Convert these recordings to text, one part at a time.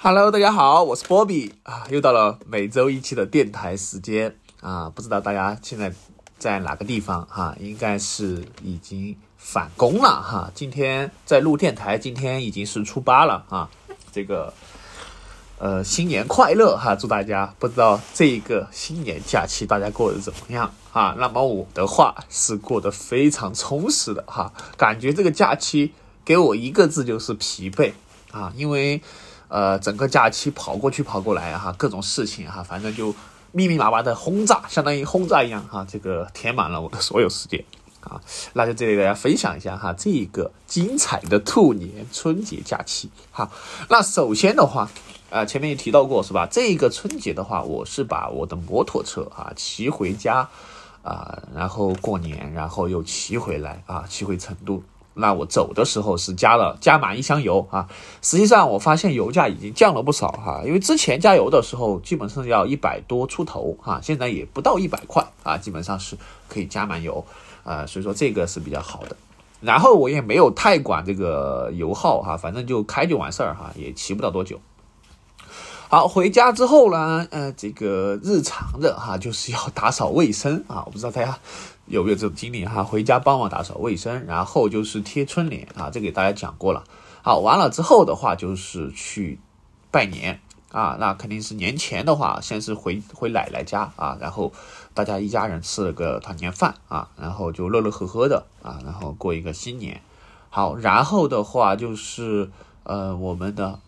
Hello，大家好，我是波比啊，又到了每周一期的电台时间啊，不知道大家现在在哪个地方哈？应该是已经返工了哈。今天在录电台，今天已经是初八了啊。这个呃，新年快乐哈！祝大家不知道这一个新年假期大家过得怎么样啊？那么我的话是过得非常充实的哈，感觉这个假期给我一个字就是疲惫啊，因为。呃，整个假期跑过去跑过来哈，各种事情哈，反正就密密麻麻的轰炸，相当于轰炸一样哈，这个填满了我的所有时间啊。那就这里大家分享一下哈，这个精彩的兔年春节假期哈。那首先的话，呃，前面也提到过是吧？这个春节的话，我是把我的摩托车啊骑回家啊，然后过年，然后又骑回来啊，骑回成都。那我走的时候是加了加满一箱油啊，实际上我发现油价已经降了不少哈，因为之前加油的时候基本上要一百多出头哈，现在也不到一百块啊，基本上是可以加满油啊，所以说这个是比较好的。然后我也没有太管这个油耗哈，反正就开就完事儿哈，也骑不到多久。好，回家之后呢，呃，这个日常的哈就是要打扫卫生啊，我不知道大家。有没有这种经历哈？回家帮忙打扫卫生，然后就是贴春联啊，这给大家讲过了。好，完了之后的话就是去拜年啊，那肯定是年前的话，先是回回奶奶家啊，然后大家一家人吃了个团年饭啊，然后就乐乐呵呵的啊，然后过一个新年。好，然后的话就是呃，我们的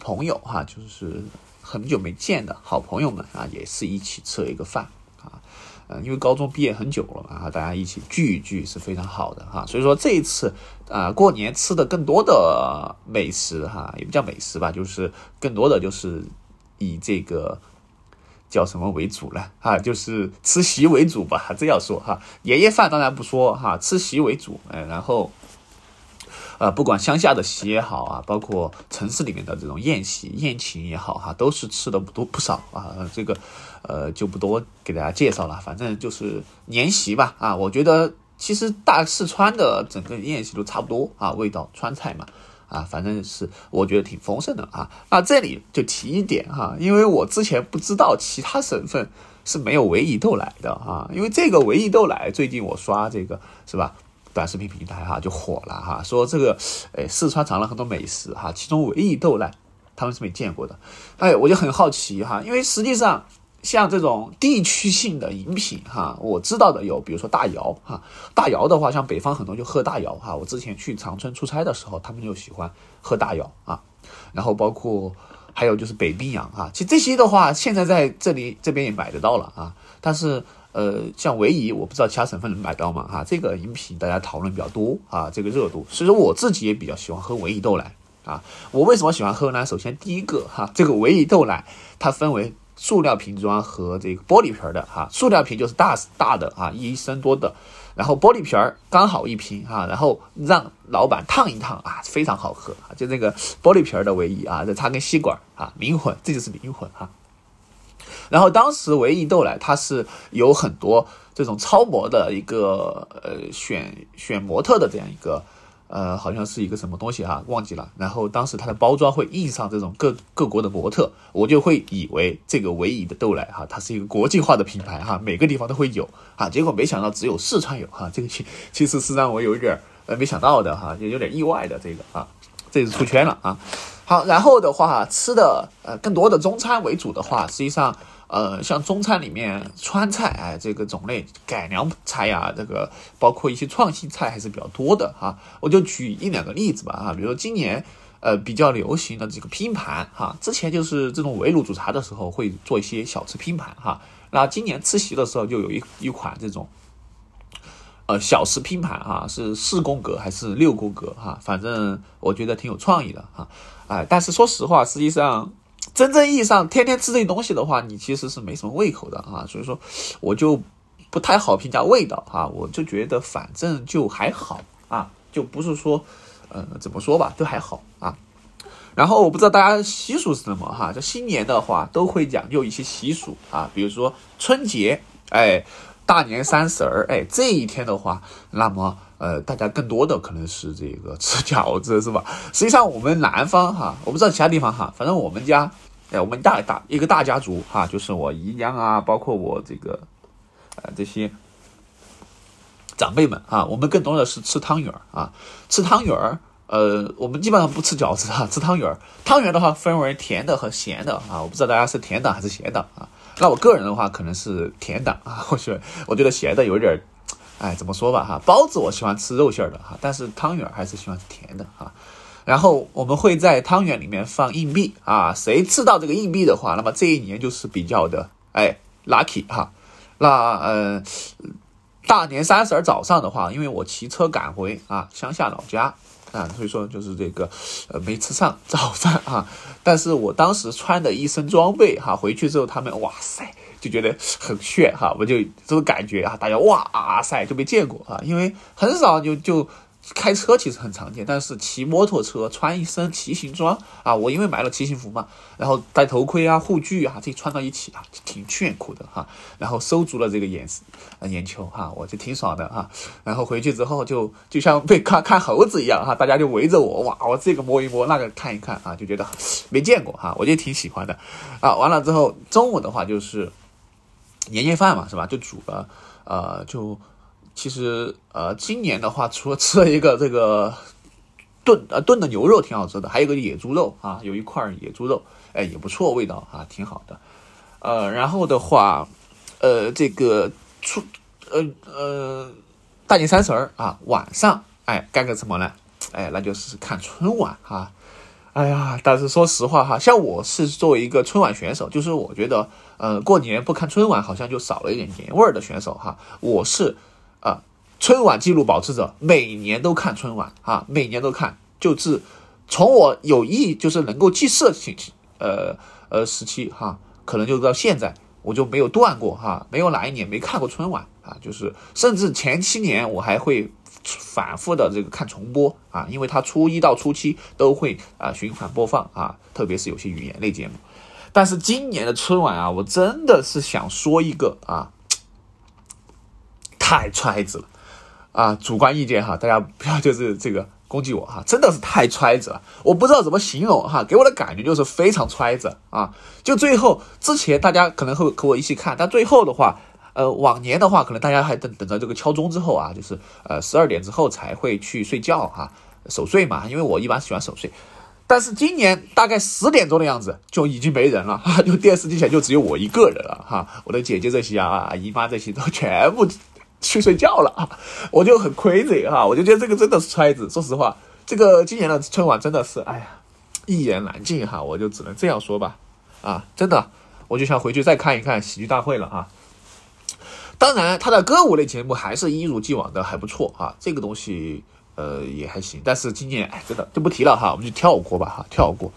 朋友哈，就是很久没见的好朋友们啊，也是一起吃了一个饭。呃因为高中毕业很久了嘛，哈，大家一起聚一聚是非常好的哈。所以说这一次啊，过年吃的更多的美食哈，也不叫美食吧，就是更多的就是以这个叫什么为主了哈，就是吃席为主吧，这要说哈。年夜饭当然不说哈，吃席为主，哎，然后。呃，不管乡下的席也好啊，包括城市里面的这种宴席、宴请也好哈，都是吃的不多不少啊。这个，呃，就不多给大家介绍了。反正就是年席吧啊。我觉得其实大四川的整个宴席都差不多啊，味道川菜嘛啊，反正是我觉得挺丰盛的啊。那这里就提一点哈，因为我之前不知道其他省份是没有唯一豆奶的啊，因为这个唯一豆奶最近我刷这个是吧？短视频平台哈就火了哈，说这个，哎，四川藏了很多美食哈，其中唯一豆奶他们是没见过的，哎，我就很好奇哈，因为实际上像这种地区性的饮品哈，我知道的有，比如说大窑哈，大窑的话，像北方很多就喝大窑哈，我之前去长春出差的时候，他们就喜欢喝大窑啊，然后包括还有就是北冰洋啊，其实这些的话，现在在这里这边也买得到了啊，但是。呃，像维怡，我不知道其他省份能买到吗？哈，这个饮品大家讨论比较多啊，这个热度，所以说我自己也比较喜欢喝维怡豆奶啊。我为什么喜欢喝呢？首先第一个哈，这个维怡豆奶它分为塑料瓶装和这个玻璃瓶的哈，塑料瓶就是大大的啊，一升多的，然后玻璃瓶儿刚好一瓶啊，然后让老板烫一烫啊，非常好喝啊，就那个玻璃瓶儿的维怡啊，再插根吸管啊，灵魂，这就是灵魂哈。然后当时唯一豆奶它是有很多这种超模的一个呃选选模特的这样一个呃好像是一个什么东西哈忘记了。然后当时它的包装会印上这种各 各国的模特，我就会以为这个唯一的豆奶哈它是一个国际化的品牌哈，每个地方都会有啊。结果没想到只有四川有哈，这个其其实是让我有一点呃没想到的哈，也有点意外的这个啊，这是出圈了啊。好，然后的话吃的呃更多的中餐为主的话，实际上。呃，像中餐里面川菜，哎，这个种类改良菜呀，这个包括一些创新菜还是比较多的哈。我就举一两个例子吧哈，比如说今年呃比较流行的这个拼盘哈，之前就是这种围炉煮茶的时候会做一些小吃拼盘哈，那今年吃席的时候就有一一款这种呃小吃拼盘哈，是四宫格还是六宫格哈，反正我觉得挺有创意的哈，哎，但是说实话，实际上。真正意义上，天天吃这些东西的话，你其实是没什么胃口的啊，所以说我就不太好评价味道啊，我就觉得反正就还好啊，就不是说，呃，怎么说吧，都还好啊。然后我不知道大家习俗是什么哈，就新年的话都会讲究一些习俗啊，比如说春节，哎，大年三十儿，哎，这一天的话，那么。呃，大家更多的可能是这个吃饺子，是吧？实际上我们南方哈，我不知道其他地方哈，反正我们家，哎，我们大大一个大家族哈，就是我姨娘啊，包括我这个，呃，这些长辈们啊，我们更多的是吃汤圆儿啊，吃汤圆儿。呃，我们基本上不吃饺子哈，吃汤圆儿。汤圆的话分为甜的和咸的啊，我不知道大家是甜的还是咸的啊。那我个人的话可能是甜的啊，或许我觉得咸的有点，哎，怎么说吧哈。包子我喜欢吃肉馅的哈，但是汤圆还是喜欢甜的哈。然后我们会在汤圆里面放硬币啊，谁吃到这个硬币的话，那么这一年就是比较的哎 lucky 哈。那呃，大年三十早上的话，因为我骑车赶回啊乡下老家。啊，所以说就是这个，呃，没吃上早饭啊。但是我当时穿的一身装备哈，回去之后他们哇塞，就觉得很炫哈，我就这种感觉啊，大家哇塞就没见过啊，因为很少就就。开车其实很常见，但是骑摩托车穿一身骑行装啊，我因为买了骑行服嘛，然后戴头盔啊、护具啊，这穿到一起啊，挺炫酷的哈。然后收足了这个眼眼球哈，我就挺爽的哈。然后回去之后就就像被看看猴子一样哈，大家就围着我哇，我这个摸一摸，那个看一看啊，就觉得没见过哈，我就挺喜欢的啊。完了之后中午的话就是年夜饭嘛，是吧？就煮了呃就。其实，呃，今年的话，除了吃了一个这个炖呃炖的牛肉挺好吃的，还有一个野猪肉啊，有一块野猪肉，哎，也不错，味道啊挺好的。呃，然后的话，呃，这个初呃呃大年三十儿啊，晚上哎干个什么呢？哎，那就是看春晚哈。哎呀，但是说实话哈，像我是作为一个春晚选手，就是我觉得呃过年不看春晚好像就少了一点年味儿的选手哈，我是。啊，春晚记录保持者，每年都看春晚啊，每年都看，就是从我有意就是能够记事的时期，呃呃时期哈，可能就到现在，我就没有断过哈，没有哪一年没看过春晚啊，就是甚至前七年我还会反复的这个看重播啊，因为它初一到初七都会啊循环播放啊，特别是有些语言类节目，但是今年的春晚啊，我真的是想说一个啊。太揣子了，啊，主观意见哈，大家不要就是这个攻击我哈，真的是太揣子了，我不知道怎么形容哈，给我的感觉就是非常揣子啊。就最后之前大家可能会和我一起看，但最后的话，呃，往年的话可能大家还等等着这个敲钟之后啊，就是呃十二点之后才会去睡觉哈，守岁嘛，因为我一般喜欢守岁。但是今年大概十点钟的样子就已经没人了哈，就电视机前就只有我一个人了哈，我的姐姐这些啊，姨妈这些都全部。去睡觉了啊，我就很 crazy 哈，我就觉得这个真的是揣子。说实话，这个今年的春晚真的是，哎呀，一言难尽哈，我就只能这样说吧。啊，真的，我就想回去再看一看喜剧大会了啊。当然，他的歌舞类节目还是一如既往的还不错啊，这个东西呃也还行。但是今年哎，真的就不提了哈，我们就跳过吧哈，跳过。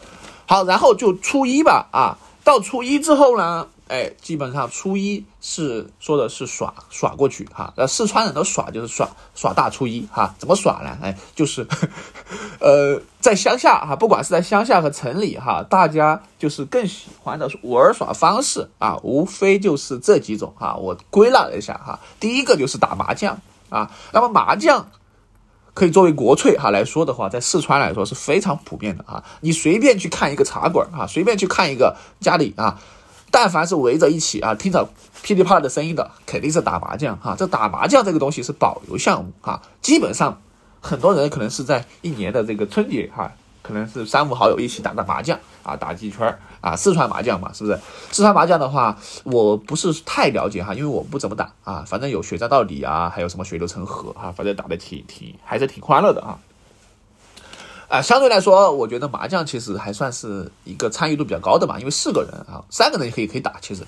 好，然后就初一吧啊，到初一之后呢。哎，基本上初一是说的是耍耍过去哈，那四川人的耍就是耍耍大初一哈，怎么耍呢？哎，就是，呃，在乡下哈，不管是在乡下和城里哈，大家就是更喜欢的玩耍方式啊，无非就是这几种哈。我归纳了一下哈，第一个就是打麻将啊，那么麻将可以作为国粹哈来说的话，在四川来说是非常普遍的啊。你随便去看一个茶馆啊，随便去看一个家里啊。但凡是围着一起啊，听着噼里啪啦的声音的，肯定是打麻将哈。这打麻将这个东西是保留项目哈，基本上很多人可能是在一年的这个春节哈，可能是三五好友一起打打麻将啊，打几圈啊，四川麻将嘛，是不是？四川麻将的话，我不是太了解哈，因为我不怎么打啊，反正有血战到底啊，还有什么血流成河哈，反正打的挺挺还是挺欢乐的啊。啊，相对来说，我觉得麻将其实还算是一个参与度比较高的嘛，因为四个人啊，三个人也可以可以打。其实，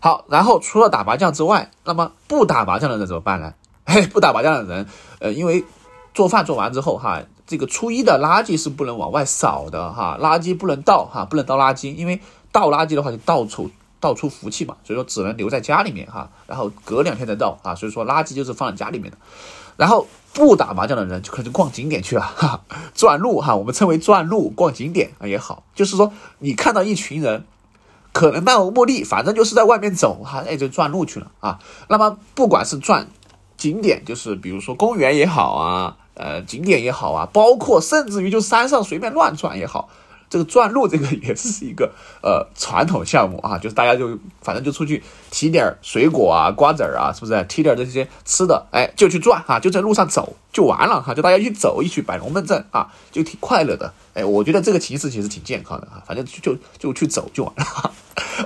好，然后除了打麻将之外，那么不打麻将的人怎么办呢？嘿，不打麻将的人，呃，因为做饭做完之后哈，这个初一的垃圾是不能往外扫的哈，垃圾不能倒哈，不能倒垃圾，因为倒垃圾的话就倒出倒出福气嘛，所以说只能留在家里面哈，然后隔两天再倒啊，所以说垃圾就是放在家里面的，然后。不打麻将的人就可能逛景点去了，哈，转路哈，我们称为转路逛景点啊也好，就是说你看到一群人，可能漫无目的，反正就是在外面走哈，哎就转路去了啊。那么不管是转景点，就是比如说公园也好啊，呃，景点也好啊，包括甚至于就山上随便乱转也好。这个转路这个也是一个呃传统项目啊，就是大家就反正就出去提点水果啊、瓜子儿啊，是不是？提点这些吃的，哎，就去转哈，就在路上走就完了哈，就大家一走，一去摆龙门阵啊，就挺快乐的。哎，我觉得这个形式其实挺健康的哈，反正就就就去走就完了。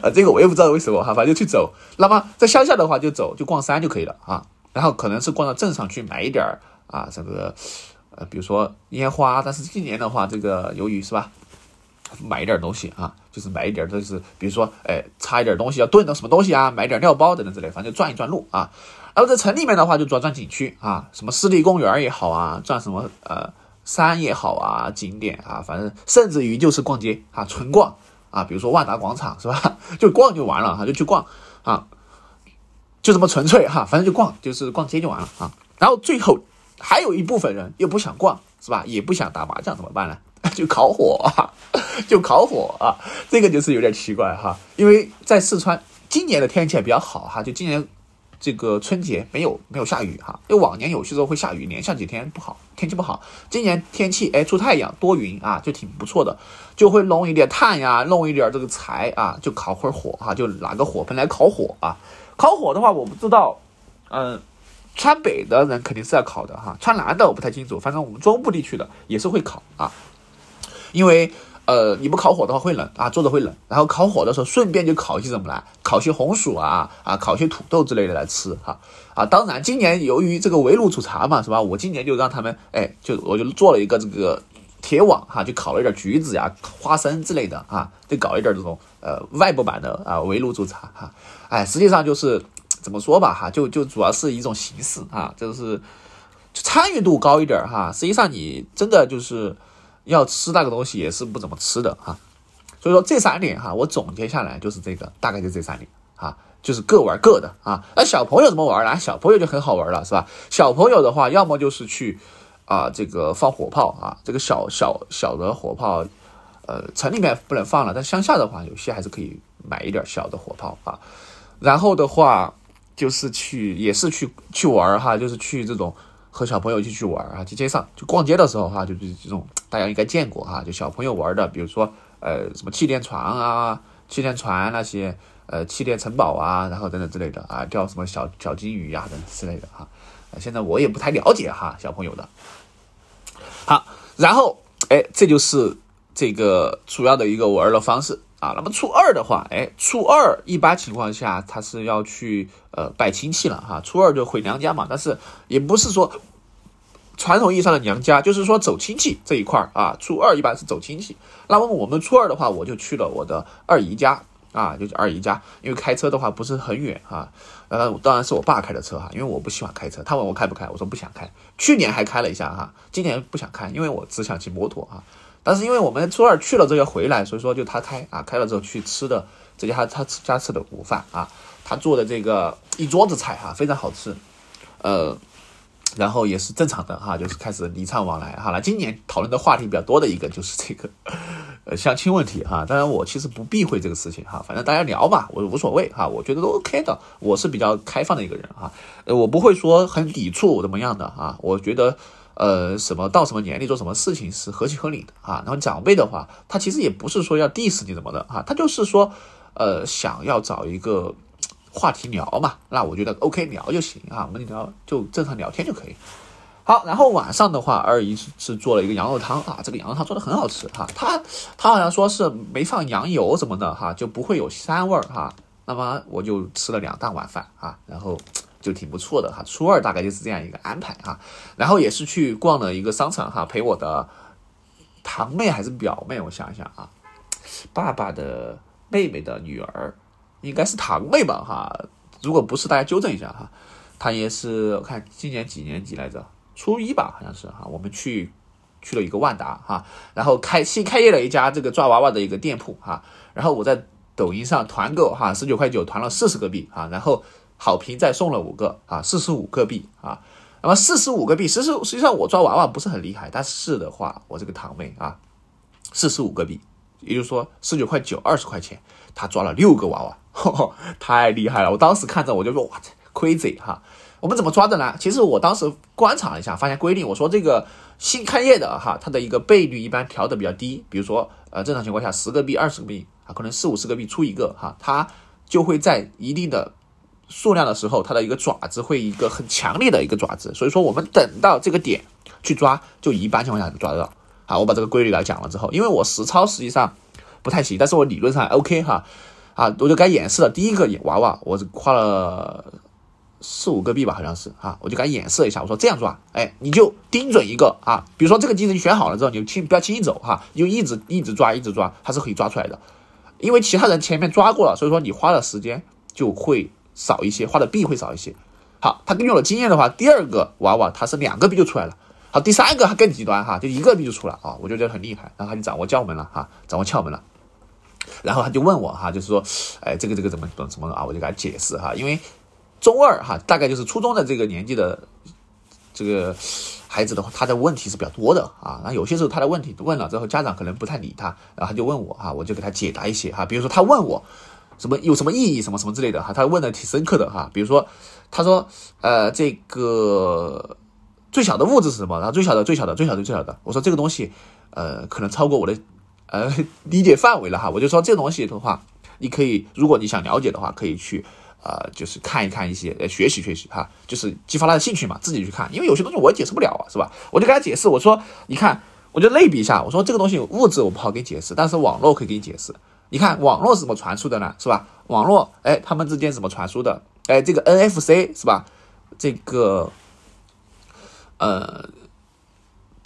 啊，这个我也不知道为什么哈，反正就去走。那么在乡下的话就走，就逛山就可以了啊。然后可能是逛到镇上去买一点啊，这个呃，比如说烟花。但是今年的话，这个由于是吧？买一点东西啊，就是买一点，就是比如说，哎，差一点东西要炖的什么东西啊，买点料包等等之类，反正就转一转路啊。然后在城里面的话，就主要转景区啊，什么湿地公园也好啊，转什么呃山也好啊，景点啊，反正甚至于就是逛街啊，纯逛啊，比如说万达广场是吧？就逛就完了哈，就去逛啊，就这么纯粹哈，反正就逛，就是逛街就完了啊。然后最后还有一部分人又不想逛是吧？也不想打麻将怎么办呢？就烤火啊，就烤火啊，这个就是有点奇怪哈，因为在四川今年的天气也比较好哈，就今年这个春节没有没有下雨哈，因为往年有些时候会下雨，连下几天不好，天气不好，今年天气哎出太阳多云啊，就挺不错的，就会弄一点炭呀，弄一点这个柴啊，就烤会火哈，就拿个火盆来烤火啊，烤火的话我不知道，嗯。川北的人肯定是要烤的哈，川南的我不太清楚，反正我们中部地区的也是会烤啊。因为呃，你不烤火的话会冷啊，坐着会冷。然后烤火的时候，顺便就烤一些什么来，烤些红薯啊啊，烤些土豆之类的来吃哈啊。当然，今年由于这个围炉煮茶嘛，是吧？我今年就让他们哎，就我就做了一个这个铁网哈，就烤了一点橘子呀、花生之类的啊，就搞一点这种呃外部版的啊围炉煮茶哈。哎，实际上就是怎么说吧哈，就就主要是一种形式啊，就是参与度高一点哈。实际上你真的就是。要吃那个东西也是不怎么吃的哈，所以说这三点哈，我总结下来就是这个，大概就这三点啊，就是各玩各的啊。那小朋友怎么玩呢？小朋友就很好玩了，是吧？小朋友的话，要么就是去啊，这个放火炮啊，这个小小小的火炮，呃，城里面不能放了，但乡下的话，有些还是可以买一点小的火炮啊。然后的话，就是去也是去去玩哈，就是去这种。和小朋友一起去玩啊，去街上就逛街的时候哈，就是这种大家应该见过哈，就小朋友玩的，比如说呃什么气垫床啊、气垫船那些，呃气垫城堡啊，然后等等之类的啊，钓什么小小金鱼呀等之类的哈。现在我也不太了解哈小朋友的。好，然后哎，这就是这个主要的一个玩的方式。啊，那么初二的话，哎，初二一般情况下他是要去呃拜亲戚了哈，初二就回娘家嘛，但是也不是说传统意义上的娘家，就是说走亲戚这一块儿啊，初二一般是走亲戚。那么我们初二的话，我就去了我的二姨家啊，就是二姨家，因为开车的话不是很远啊，呃，当然是我爸开的车哈，因为我不喜欢开车，他问我开不开，我说不想开，去年还开了一下哈，今年不想开，因为我只想骑摩托啊。但是因为我们初二去了之后回来，所以说就他开啊，开了之后去吃的这家他家吃的午饭啊，他做的这个一桌子菜哈，非常好吃，呃，然后也是正常的哈，就是开始礼尚往来。好了，今年讨论的话题比较多的一个就是这个 呃相亲问题哈，当然我其实不避讳这个事情哈，反正大家聊嘛，我无所谓哈，我觉得都 OK 的，我是比较开放的一个人哈，呃，我不会说很抵触怎么样的啊，我觉得。呃，什么到什么年龄做什么事情是合情合理的啊？然后长辈的话，他其实也不是说要 diss 你怎么的啊，他就是说，呃，想要找一个话题聊嘛。那我觉得 OK 聊就行啊，我们聊就正常聊天就可以。好，然后晚上的话，二姨是做了一个羊肉汤啊，这个羊肉汤做的很好吃哈。他他好像说是没放羊油什么的哈，就不会有膻味儿哈。那么我就吃了两大碗饭啊，然后。就挺不错的哈，初二大概就是这样一个安排哈，然后也是去逛了一个商场哈，陪我的堂妹还是表妹，我想一想啊，爸爸的妹妹的女儿应该是堂妹吧哈，如果不是大家纠正一下哈，她也是我看今年几年级来着，初一吧好像是哈，我们去去了一个万达哈，然后开新开业了一家这个抓娃娃的一个店铺哈，然后我在抖音上团购哈，十九块九团了四十个币啊，然后。好评再送了五个啊，四十五个币啊，那么四十五个币，实实实际上我抓娃娃不是很厉害，但是的话，我这个堂妹啊，四十五个币，也就是说十九块九，二十块钱，她抓了六个娃娃，太厉害了！我当时看着我就说哇，crazy 哈，我们怎么抓的呢？其实我当时观察了一下，发现规定，我说这个新开业的哈，它的一个倍率一般调的比较低，比如说呃正常情况下十个币、二十个币啊，可能四五十个币出一个哈，它就会在一定的数量的时候，它的一个爪子会一个很强烈的一个爪子，所以说我们等到这个点去抓，就一般情况下抓得到。好，我把这个规律来讲了之后，因为我实操实际上不太行，但是我理论上 OK 哈，啊，我就该演示了。第一个娃娃，我花了四五个币吧，好像是啊，我就该演示一下，我说这样抓，哎，你就盯准一个啊，比如说这个机子你选好了之后，你就轻不要轻易走哈，你就一直一直抓，一直抓，它是可以抓出来的。因为其他人前面抓过了，所以说你花的时间就会少一些，花的币会少一些。好，他根据我的经验的话，第二个娃娃他是两个币就出来了。好，第三个他更极端哈，就一个币就出了啊，我就觉得很厉害，然后他就掌握窍门了哈，掌握窍门了，然后他就问我哈，就是说，哎，这个这个怎么怎么怎么啊？我就给他解释哈，因为中二哈，大概就是初中的这个年纪的这个孩子的话，他的问题是比较多的啊，那有些时候他的问题问了之后，家长可能不太理他，然后他就问我哈，我就给他解答一些哈，比如说他问我什么有什么意义什么什么之类的哈，他问的挺深刻的哈，比如说他说呃这个。最小的物质是什么？然后最小的、最小的、最小的、最小的。我说这个东西，呃，可能超过我的呃理解范围了哈。我就说这个东西的话，你可以，如果你想了解的话，可以去呃，就是看一看一些，呃，学习学习哈，就是激发他的兴趣嘛，自己去看。因为有些东西我也解释不了啊，是吧？我就跟他解释，我说你看，我就类比一下，我说这个东西物质我不好给你解释，但是网络可以给你解释。你看网络是怎么传输的呢？是吧？网络，哎，他们之间怎么传输的？哎，这个 NFC 是吧？这个。呃，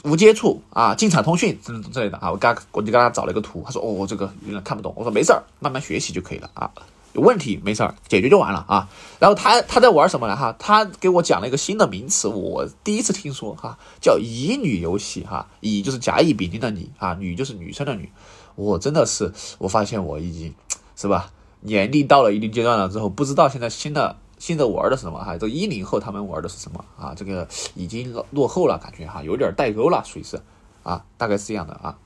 无接触啊，进场通讯之之类的啊，我刚我就给他找了一个图，他说哦，我这个有点看不懂，我说没事儿，慢慢学习就可以了啊，有问题没事儿，解决就完了啊。然后他他在玩什么呢？哈，他给我讲了一个新的名词，我第一次听说哈，叫乙女游戏哈，乙就是甲乙丙丁的乙啊，女就是女生的女，我真的是我发现我已经是吧，年龄到了一定阶段了之后，不知道现在新的。新的玩的是什么哈？这一零后他们玩的是什么啊？这个已经落后了，感觉哈有点代沟了，属于是啊，大概是这样的啊。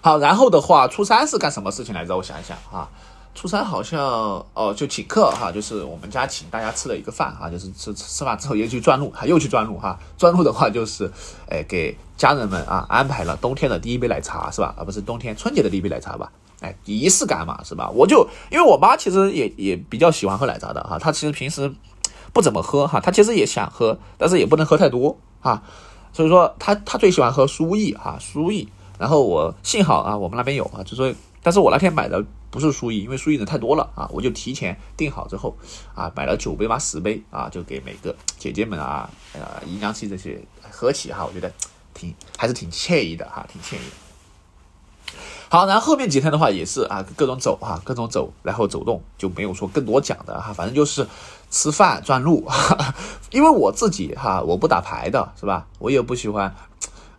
好，然后的话，初三是干什么事情来着？我想一想啊，初三好像哦，就请客哈，就是我们家请大家吃了一个饭啊，就是吃吃饭之后又去转路，还又去转路哈。转路的话就是哎，给家人们啊安排了冬天的第一杯奶茶是吧？而不是冬天春节的第一杯奶茶吧？哎，仪式感嘛，是吧？我就因为我妈其实也也比较喜欢喝奶茶的哈，她其实平时不怎么喝哈，她其实也想喝，但是也不能喝太多哈，所以说她她最喜欢喝舒逸哈，舒逸。然后我幸好啊，我们那边有啊，就说，但是我那天买的不是输赢，因为输赢的太多了啊，我就提前订好之后啊，买了九杯嘛，十杯啊，就给每个姐姐们啊，呃，姨娘妻这些喝起哈，我觉得挺还是挺惬意的哈，挺惬意。好，然后后面几天的话也是啊，各种走哈，各种走，然后走动就没有说更多讲的哈，反正就是吃饭转路，哈哈 因为我自己哈，我不打牌的是吧？我也不喜欢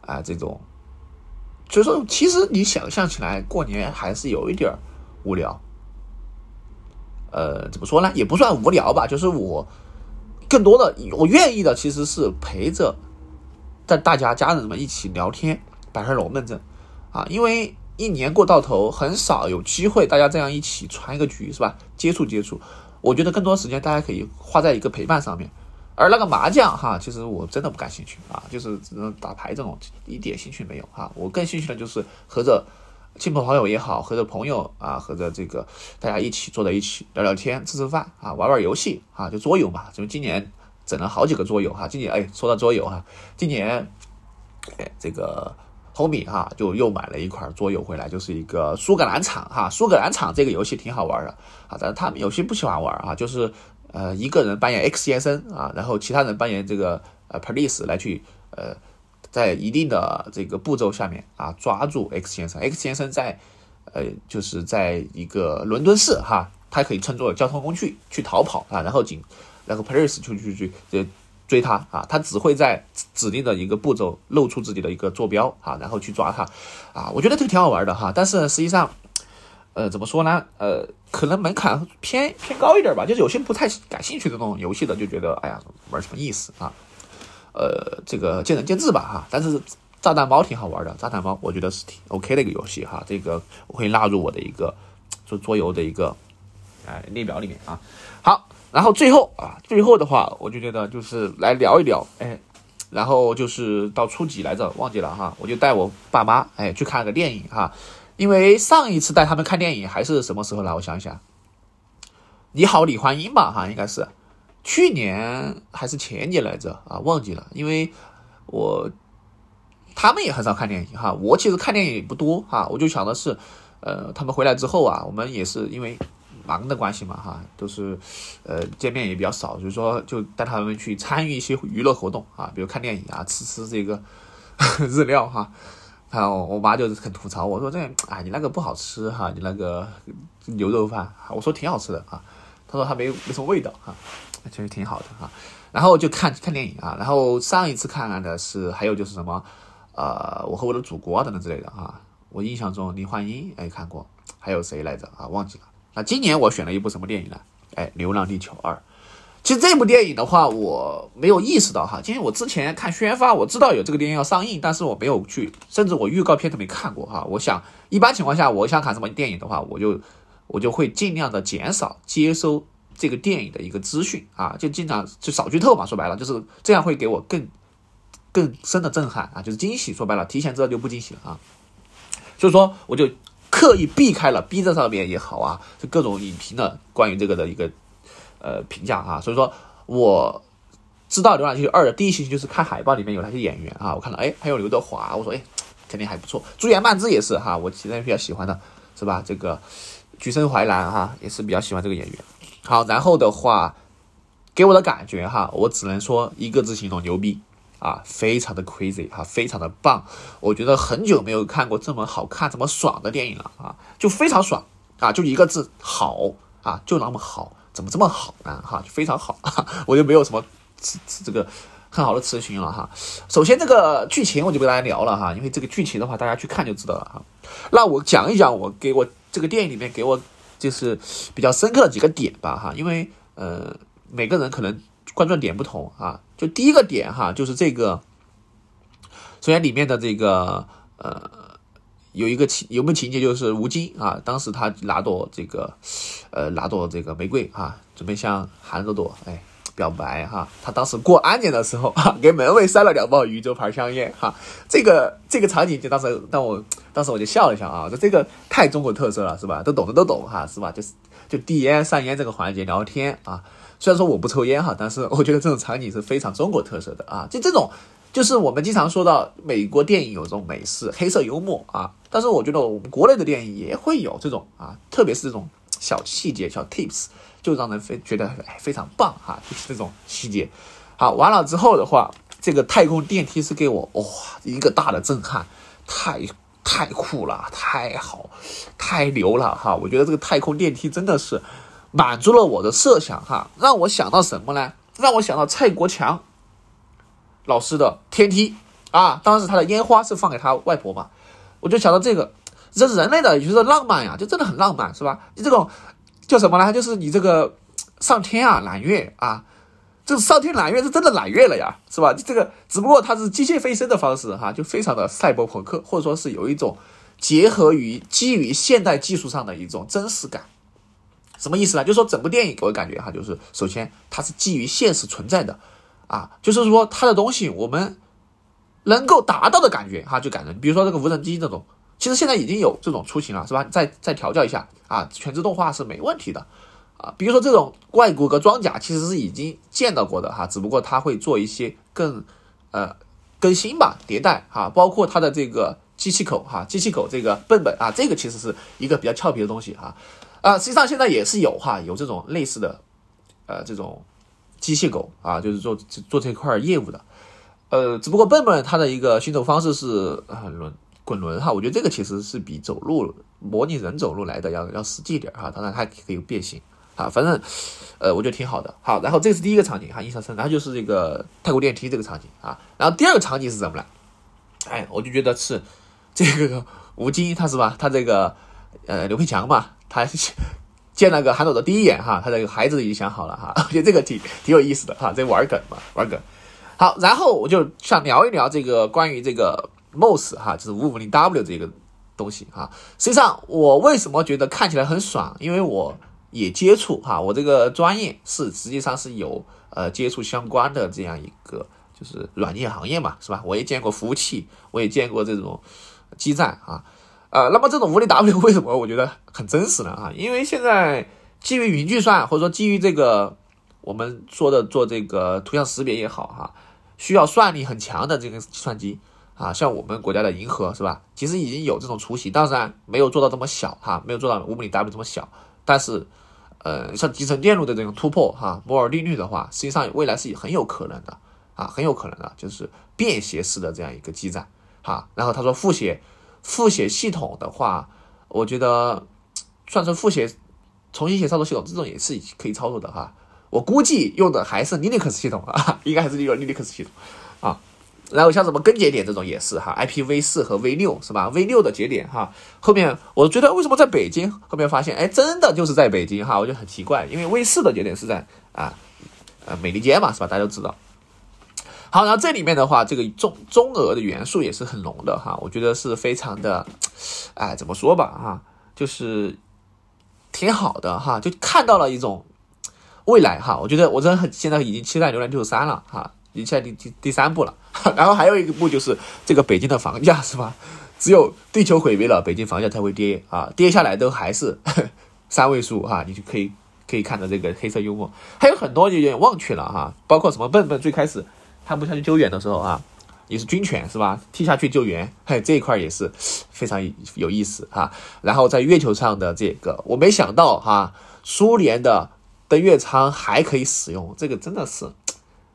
啊这种，所以说其实你想象起来过年还是有一点儿无聊，呃，怎么说呢？也不算无聊吧，就是我更多的我愿意的其实是陪着在大家家人们一起聊天，摆上龙门阵啊，因为。一年过到头，很少有机会大家这样一起传一个局，是吧？接触接触，我觉得更多时间大家可以花在一个陪伴上面。而那个麻将哈，其实我真的不感兴趣啊，就是只能打牌这种一点兴趣没有哈。我更兴趣的就是和着亲朋好友也好，和着朋友啊，和着这个大家一起坐在一起聊聊天、吃吃饭啊，玩玩游戏啊，就桌游嘛。就今年整了好几个桌游哈。今年哎，说到桌游哈，今年哎这个。红米哈就又买了一款桌游回来，就是一个苏格兰场哈。苏格兰场这个游戏挺好玩的啊，但是他们有些不喜欢玩啊，就是呃一个人扮演 X 先生啊，然后其他人扮演这个呃 police 来去呃在一定的这个步骤下面啊抓住 X 先生。X 先生在呃就是在一个伦敦市哈，他可以乘坐交通工具去逃跑啊，然后警然后 police 去去去。追他啊，他只会在指定的一个步骤露出自己的一个坐标啊，然后去抓他啊。我觉得这个挺好玩的哈，但是实际上，呃，怎么说呢？呃，可能门槛偏偏高一点吧。就是有些不太感兴趣的那种游戏的，就觉得哎呀，玩什么意思啊？呃，这个见仁见智吧哈。但是炸弹猫挺好玩的，炸弹猫我觉得是挺 OK 的一个游戏哈。这个我会纳入我的一个做桌游的一个哎列表里面啊。好。然后最后啊，最后的话，我就觉得就是来聊一聊，哎，然后就是到初几来着，忘记了哈，我就带我爸妈哎去看了个电影哈，因为上一次带他们看电影还是什么时候来？我想一想，你好，李焕英吧哈，应该是去年还是前年来着啊，忘记了，因为我他们也很少看电影哈，我其实看电影也不多哈，我就想的是，呃，他们回来之后啊，我们也是因为。忙的关系嘛，哈，都是，呃，见面也比较少，所以说就带他们去参与一些娱乐活动啊，比如看电影啊，吃吃这个 日料哈。然后我妈就是很吐槽，我说这，啊，你那个不好吃哈，你那个牛肉饭，我说挺好吃的啊。她说它没没什么味道哈，其实挺好的哈。然后就看看电影啊，然后上一次看的是还有就是什么，呃，我和我的祖国等等之类的啊。我印象中林焕英哎看过，还有谁来着啊？忘记了。那今年我选了一部什么电影呢？哎，《流浪地球二》。其实这部电影的话，我没有意识到哈。今天我之前看宣发，我知道有这个电影要上映，但是我没有去，甚至我预告片都没看过哈。我想，一般情况下，我想看什么电影的话，我就我就会尽量的减少接收这个电影的一个资讯啊，就经常就少剧透嘛。说白了，就是这样会给我更更深的震撼啊，就是惊喜。说白了，提前知道就不惊喜了啊。所以说，我就。刻意避开了 B 站上面也好啊，就各种影评的关于这个的一个呃评价啊，所以说我知道《流浪地球二》的第一信息就是看海报里面有那些演员啊，我看到哎还有刘德华，我说哎肯定还不错，朱颜曼芝也是哈，我其实比较喜欢的是吧？这个橘生淮南哈也是比较喜欢这个演员。好，然后的话给我的感觉哈，我只能说一个字形容牛逼。啊，非常的 crazy 哈，非常的棒，我觉得很久没有看过这么好看、这么爽的电影了啊，就非常爽啊，就一个字好啊，就那么好，怎么这么好呢？哈，就非常好，我就没有什么这个很好的词群了哈。首先这个剧情我就不跟大家聊了哈，因为这个剧情的话大家去看就知道了哈。那我讲一讲我给我这个电影里面给我就是比较深刻的几个点吧哈，因为呃每个人可能。关注点不同啊，就第一个点哈，就是这个，首先里面的这个呃，有一个情有没有情节，就是吴京啊，当时他拿朵这个呃拿朵这个玫瑰啊，准备向韩朵朵哎表白哈，他当时过安检的时候哈，给门卫塞了两包宇宙牌香烟哈，这个这个场景就当时让我当时我就笑了一下啊，说这个太中国特色了是吧？都懂的都懂哈是吧？就是就递烟上烟这个环节聊天啊。虽然说我不抽烟哈，但是我觉得这种场景是非常中国特色的啊！就这种，就是我们经常说到美国电影有这种美式黑色幽默啊，但是我觉得我们国内的电影也会有这种啊，特别是这种小细节、小 tips，就让人非觉得非常棒哈，就是这种细节。好，完了之后的话，这个太空电梯是给我哇一个大的震撼，太太酷了，太好，太牛了哈！我觉得这个太空电梯真的是。满足了我的设想哈，让我想到什么呢？让我想到蔡国强老师的天梯啊，当时他的烟花是放给他外婆嘛，我就想到这个，这是人类的，也就是浪漫呀，就真的很浪漫，是吧？你这种叫什么呢？就是你这个上天啊，揽月啊，这上天揽月是真的揽月了呀，是吧？这个只不过它是机械飞升的方式哈，就非常的赛博朋克，或者说是有一种结合于基于现代技术上的一种真实感。什么意思呢？就是说整部电影给我感觉哈，就是首先它是基于现实存在的，啊，就是说它的东西我们能够达到的感觉哈，就感觉，比如说这个无人机这种，其实现在已经有这种出行了，是吧？再再调教一下啊，全自动化是没问题的，啊，比如说这种外骨骼装甲其实是已经见到过的哈，只不过它会做一些更呃更新吧，迭代哈，包括它的这个机器口哈，机器口这个笨笨啊，这个其实是一个比较俏皮的东西哈。啊，实际上现在也是有哈，有这种类似的，呃，这种机械狗啊，就是做做这块业务的，呃，只不过笨笨它的一个行走方式是很轮滚轮哈，我觉得这个其实是比走路模拟人走路来的要要实际点哈，当然它可以变形啊，反正呃，我觉得挺好的。好，然后这是第一个场景哈，印象深，然后就是这个太空电梯这个场景啊，然后第二个场景是什么呢？哎，我就觉得是这个吴京他是吧，他这个呃刘培强嘛。他见那个韩朵的第一眼哈，他这个孩子已经想好了哈，我觉得这个挺挺有意思的哈，这玩梗嘛，玩梗。好，然后我就想聊一聊这个关于这个 MOS 哈，就是五五零 W 这个东西哈。实际上，我为什么觉得看起来很爽？因为我也接触哈，我这个专业是实际上是有呃接触相关的这样一个就是软件行业嘛，是吧？我也见过服务器，我也见过这种基站啊，呃，那么这种无敌 W 为什么我觉得很真实呢？啊？因为现在基于云计算或者说基于这个我们说的做这个图像识别也好哈，需要算力很强的这个计算机。啊，像我们国家的银河是吧？其实已经有这种雏形，当然没有做到这么小哈，没有做到五米 W 这么小。但是，呃，像集成电路的这种突破哈，摩尔定律的话，实际上未来是很有可能的啊，很有可能的，就是便携式的这样一个基站哈。然后他说复写复写系统的话，我觉得算成复写重新写操作系统，这种也是可以操作的哈。我估计用的还是 Linux 系统啊，应该还是用 Linux 系统啊。然后像什么根节点这种也是哈，IPv 四和 V 六是吧？V 六的节点哈，后面我觉得为什么在北京？后面发现哎，真的就是在北京哈，我就很奇怪，因为 V 四的节点是在啊呃美利坚嘛是吧？大家都知道。好，然后这里面的话，这个中中俄的元素也是很浓的哈，我觉得是非常的，哎，怎么说吧哈，就是挺好的哈，就看到了一种未来哈。我觉得我真的很现在已经期待《流浪地球三》了哈。已经在第第第三步了，然后还有一个步就是这个北京的房价是吧？只有地球毁灭了，北京房价才会跌啊，跌下来都还是 三位数哈，你就可以可以看到这个黑色幽默，还有很多有点忘却了哈，包括什么笨笨最开始他不下去救援的时候啊，也是军犬是吧？踢下去救援，嘿，这一块也是非常有意思哈。然后在月球上的这个，我没想到哈，苏联的登月舱还可以使用，这个真的是。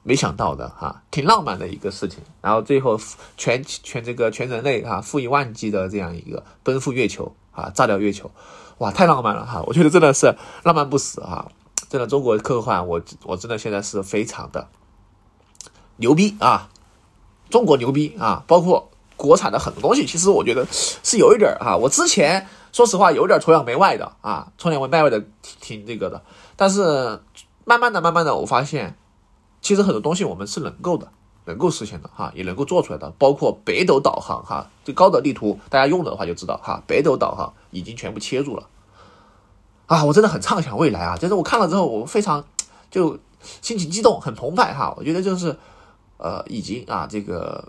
没想到的哈，挺浪漫的一个事情。然后最后全全这个全人类哈，负一万计的这样一个奔赴月球啊，炸掉月球，哇，太浪漫了哈！我觉得真的是浪漫不死哈，真的中国科幻，我我真的现在是非常的牛逼啊，中国牛逼啊！包括国产的很多东西，其实我觉得是有一点儿哈。我之前说实话有点崇洋媚外的啊，崇洋媚外的挺挺这个的，但是慢慢的慢慢的我发现。其实很多东西我们是能够的，能够实现的哈，也能够做出来的，包括北斗导航哈，这高德地图大家用的话就知道哈，北斗导航已经全部切入了，啊，我真的很畅想未来啊，就是我看了之后我非常就心情激动，很澎湃哈，我觉得就是呃已经啊这个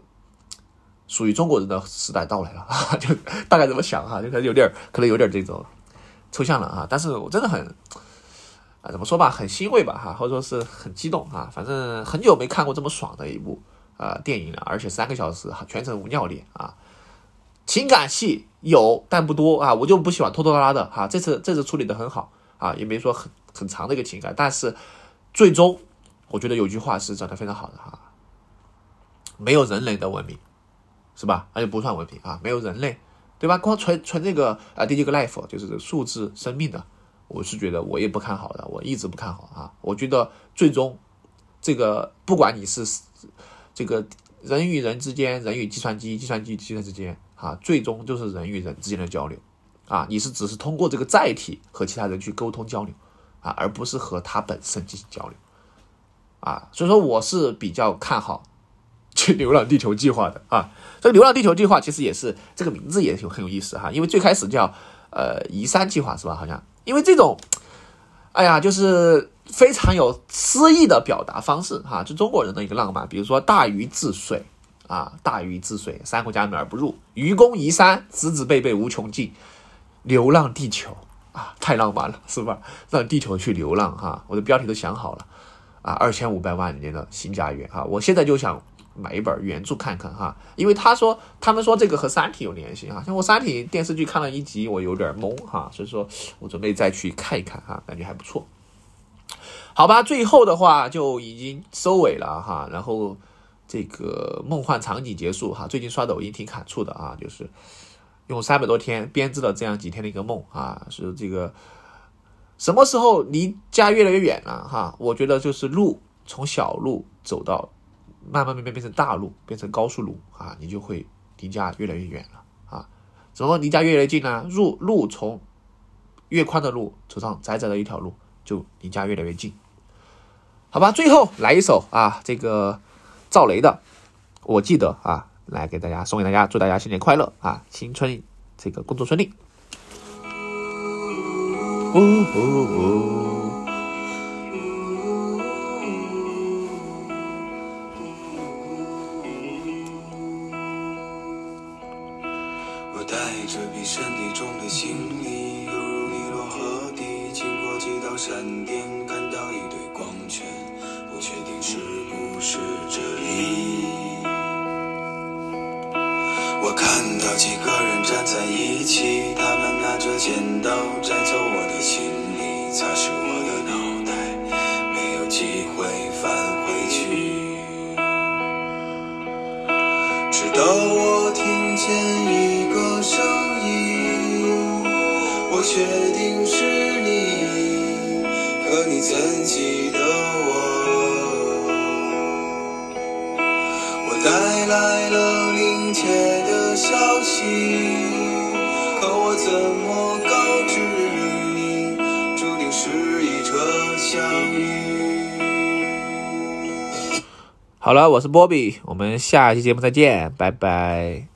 属于中国人的时代到来了，就大概怎么想哈，就可能有点可能有点这种抽象了啊，但是我真的很。啊，怎么说吧，很欣慰吧，哈，或者说是很激动啊，反正很久没看过这么爽的一部呃电影了，而且三个小时，全程无尿点啊，情感戏有但不多啊，我就不喜欢拖拖拉拉的哈，这次这次处理的很好啊，也没说很很长的一个情感，但是最终我觉得有句话是讲的非常好的哈，没有人类的文明是吧？而且不算文明啊，没有人类对吧？光纯纯这个啊，第一个 life 就是数字生命的。我是觉得我也不看好的，我一直不看好啊！我觉得最终这个不管你是这个人与人之间，人与计算机，计算机计算之间，啊，最终就是人与人之间的交流啊！你是只是通过这个载体和其他人去沟通交流啊，而不是和它本身进行交流啊！所以说我是比较看好去流浪地球计划的啊！这个流浪地球计划其实也是这个名字也有很有意思哈，因为最开始叫呃移山计划是吧？好像。因为这种，哎呀，就是非常有诗意的表达方式哈，就中国人的一个浪漫。比如说“大禹治水”啊，“大禹治水，三过家门而不入；愚公移山，子子辈辈无穷尽。”流浪地球啊，太浪漫了，是吧？让地球去流浪哈，我的标题都想好了啊，二千五百万年的新家园哈，我现在就想。买一本原著看看哈，因为他说他们说这个和《三体》有联系哈，像我《三体》电视剧看了一集，我有点懵哈，所以说我准备再去看一看哈，感觉还不错。好吧，最后的话就已经收尾了哈，然后这个梦幻场景结束哈。最近刷抖音挺感触的啊，就是用三百多天编织了这样几天的一个梦啊，是这个什么时候离家越来越远了哈？我觉得就是路从小路走到。慢慢慢慢变成大路，变成高速路啊，你就会离家越来越远了啊。怎么离家越来越近呢？路路从越宽的路走上窄窄的一条路，就离家越来越近。好吧，最后来一首啊，这个赵雷的，我记得啊，来给大家送给大家，祝大家新年快乐啊，新春这个工作顺利。我着比身体重的行李，犹如尼罗河底，经过几道闪电，看到一堆光圈，不确定是不是这里。我看到几个人站在一起，他们拿着剪刀摘走我的行李，擦拭我确定是你，可你怎记得我？我带来了临界的消息，可我怎么告知你，注定是一场相遇？好了，我是波比，我们下期节目再见，拜拜。